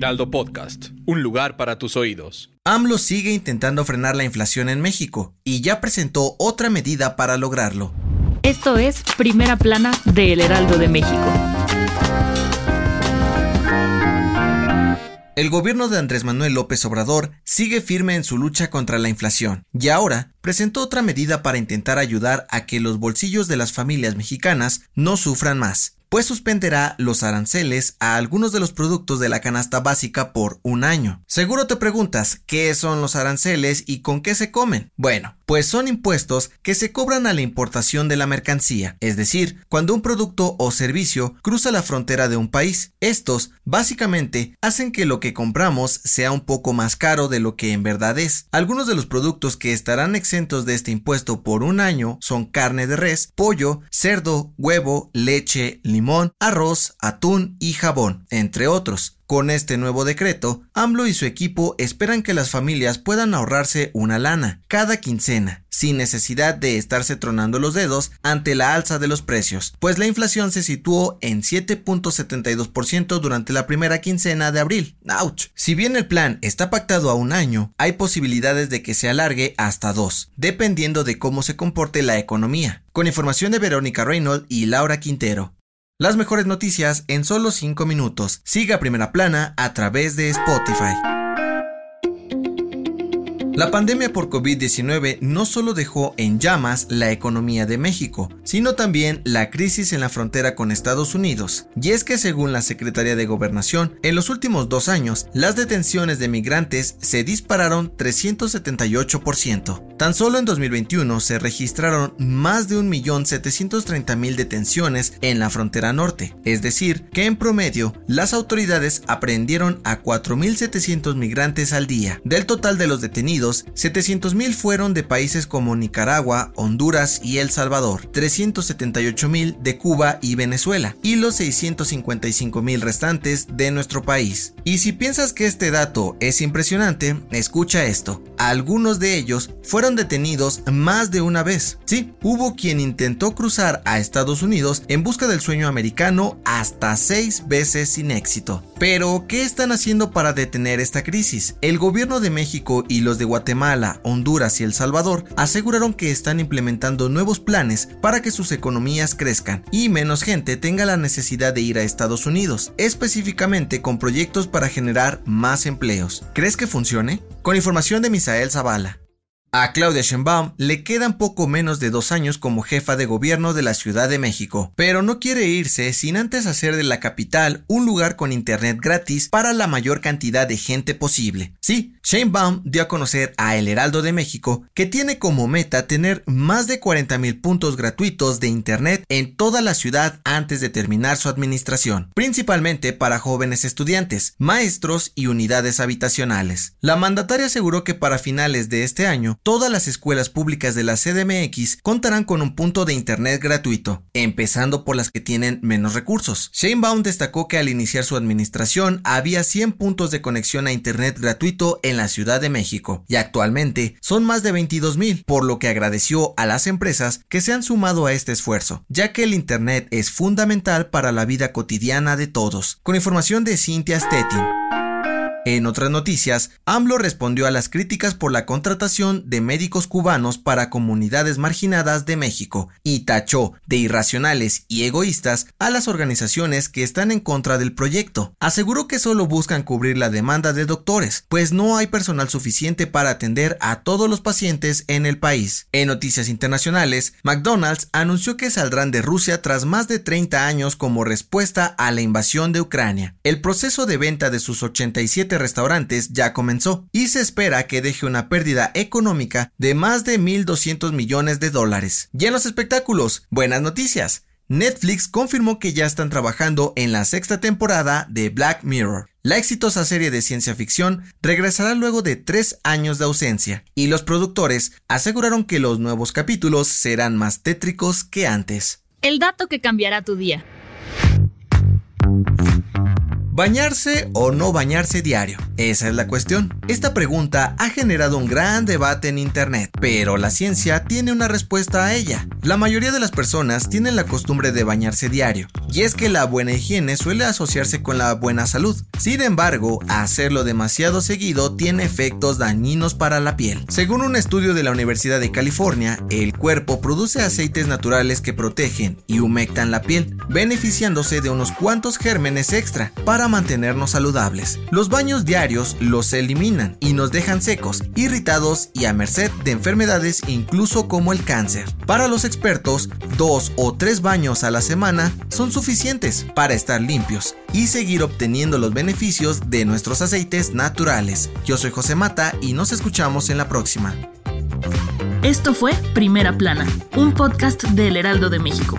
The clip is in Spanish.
Heraldo Podcast. Un lugar para tus oídos. AMLO sigue intentando frenar la inflación en México y ya presentó otra medida para lograrlo. Esto es Primera Plana de El Heraldo de México. El gobierno de Andrés Manuel López Obrador sigue firme en su lucha contra la inflación y ahora presentó otra medida para intentar ayudar a que los bolsillos de las familias mexicanas no sufran más pues suspenderá los aranceles a algunos de los productos de la canasta básica por un año. Seguro te preguntas qué son los aranceles y con qué se comen. Bueno, pues son impuestos que se cobran a la importación de la mercancía, es decir, cuando un producto o servicio cruza la frontera de un país. Estos, básicamente, hacen que lo que compramos sea un poco más caro de lo que en verdad es. Algunos de los productos que estarán exentos de este impuesto por un año son carne de res, pollo, cerdo, huevo, leche, limón, arroz, atún y jabón, entre otros. Con este nuevo decreto, AMLO y su equipo esperan que las familias puedan ahorrarse una lana cada quincena, sin necesidad de estarse tronando los dedos ante la alza de los precios, pues la inflación se situó en 7.72% durante la primera quincena de abril. ¡Auch! Si bien el plan está pactado a un año, hay posibilidades de que se alargue hasta dos, dependiendo de cómo se comporte la economía. Con información de Verónica Reynolds y Laura Quintero. Las mejores noticias en solo 5 minutos. Siga Primera Plana a través de Spotify. La pandemia por COVID-19 no solo dejó en llamas la economía de México, sino también la crisis en la frontera con Estados Unidos. Y es que según la Secretaría de Gobernación, en los últimos dos años, las detenciones de migrantes se dispararon 378%. Tan solo en 2021 se registraron más de 1.730.000 detenciones en la frontera norte, es decir, que en promedio las autoridades aprendieron a 4.700 migrantes al día. Del total de los detenidos, 700.000 fueron de países como Nicaragua, Honduras y El Salvador, 378.000 de Cuba y Venezuela, y los 655.000 restantes de nuestro país. Y si piensas que este dato es impresionante, escucha esto. Algunos de ellos fueron detenidos más de una vez. Sí, hubo quien intentó cruzar a Estados Unidos en busca del sueño americano hasta seis veces sin éxito. Pero, ¿qué están haciendo para detener esta crisis? El gobierno de México y los de Guatemala, Honduras y El Salvador aseguraron que están implementando nuevos planes para que sus economías crezcan y menos gente tenga la necesidad de ir a Estados Unidos, específicamente con proyectos para generar más empleos. ¿Crees que funcione? Con información de Misael Zavala. A Claudia Sheinbaum le quedan poco menos de dos años como jefa de gobierno de la Ciudad de México, pero no quiere irse sin antes hacer de la capital un lugar con internet gratis para la mayor cantidad de gente posible. Sí, Sheinbaum dio a conocer a El Heraldo de México que tiene como meta tener más de 40 mil puntos gratuitos de internet en toda la ciudad antes de terminar su administración, principalmente para jóvenes estudiantes, maestros y unidades habitacionales. La mandataria aseguró que para finales de este año todas las escuelas públicas de la CDMX contarán con un punto de Internet gratuito, empezando por las que tienen menos recursos. Sheinbaum destacó que al iniciar su administración había 100 puntos de conexión a Internet gratuito en la Ciudad de México y actualmente son más de 22 mil, por lo que agradeció a las empresas que se han sumado a este esfuerzo, ya que el Internet es fundamental para la vida cotidiana de todos. Con información de Cynthia Stettin. En otras noticias, AMLO respondió a las críticas por la contratación de médicos cubanos para comunidades marginadas de México y tachó de irracionales y egoístas a las organizaciones que están en contra del proyecto. Aseguró que solo buscan cubrir la demanda de doctores, pues no hay personal suficiente para atender a todos los pacientes en el país. En noticias internacionales, McDonald's anunció que saldrán de Rusia tras más de 30 años como respuesta a la invasión de Ucrania. El proceso de venta de sus 87 restaurantes ya comenzó y se espera que deje una pérdida económica de más de 1.200 millones de dólares. Y en los espectáculos, buenas noticias. Netflix confirmó que ya están trabajando en la sexta temporada de Black Mirror. La exitosa serie de ciencia ficción regresará luego de tres años de ausencia, y los productores aseguraron que los nuevos capítulos serán más tétricos que antes. El dato que cambiará tu día. ¿Bañarse o no bañarse diario? Esa es la cuestión. Esta pregunta ha generado un gran debate en Internet, pero la ciencia tiene una respuesta a ella. La mayoría de las personas tienen la costumbre de bañarse diario, y es que la buena higiene suele asociarse con la buena salud. Sin embargo, hacerlo demasiado seguido tiene efectos dañinos para la piel. Según un estudio de la Universidad de California, el cuerpo produce aceites naturales que protegen y humectan la piel, beneficiándose de unos cuantos gérmenes extra para mantenernos saludables. Los baños diarios los eliminan y nos dejan secos, irritados y a merced de enfermedades incluso como el cáncer. Para los expertos, dos o tres baños a la semana son suficientes para estar limpios y seguir obteniendo los beneficios de nuestros aceites naturales. Yo soy José Mata y nos escuchamos en la próxima. Esto fue Primera Plana, un podcast del Heraldo de México.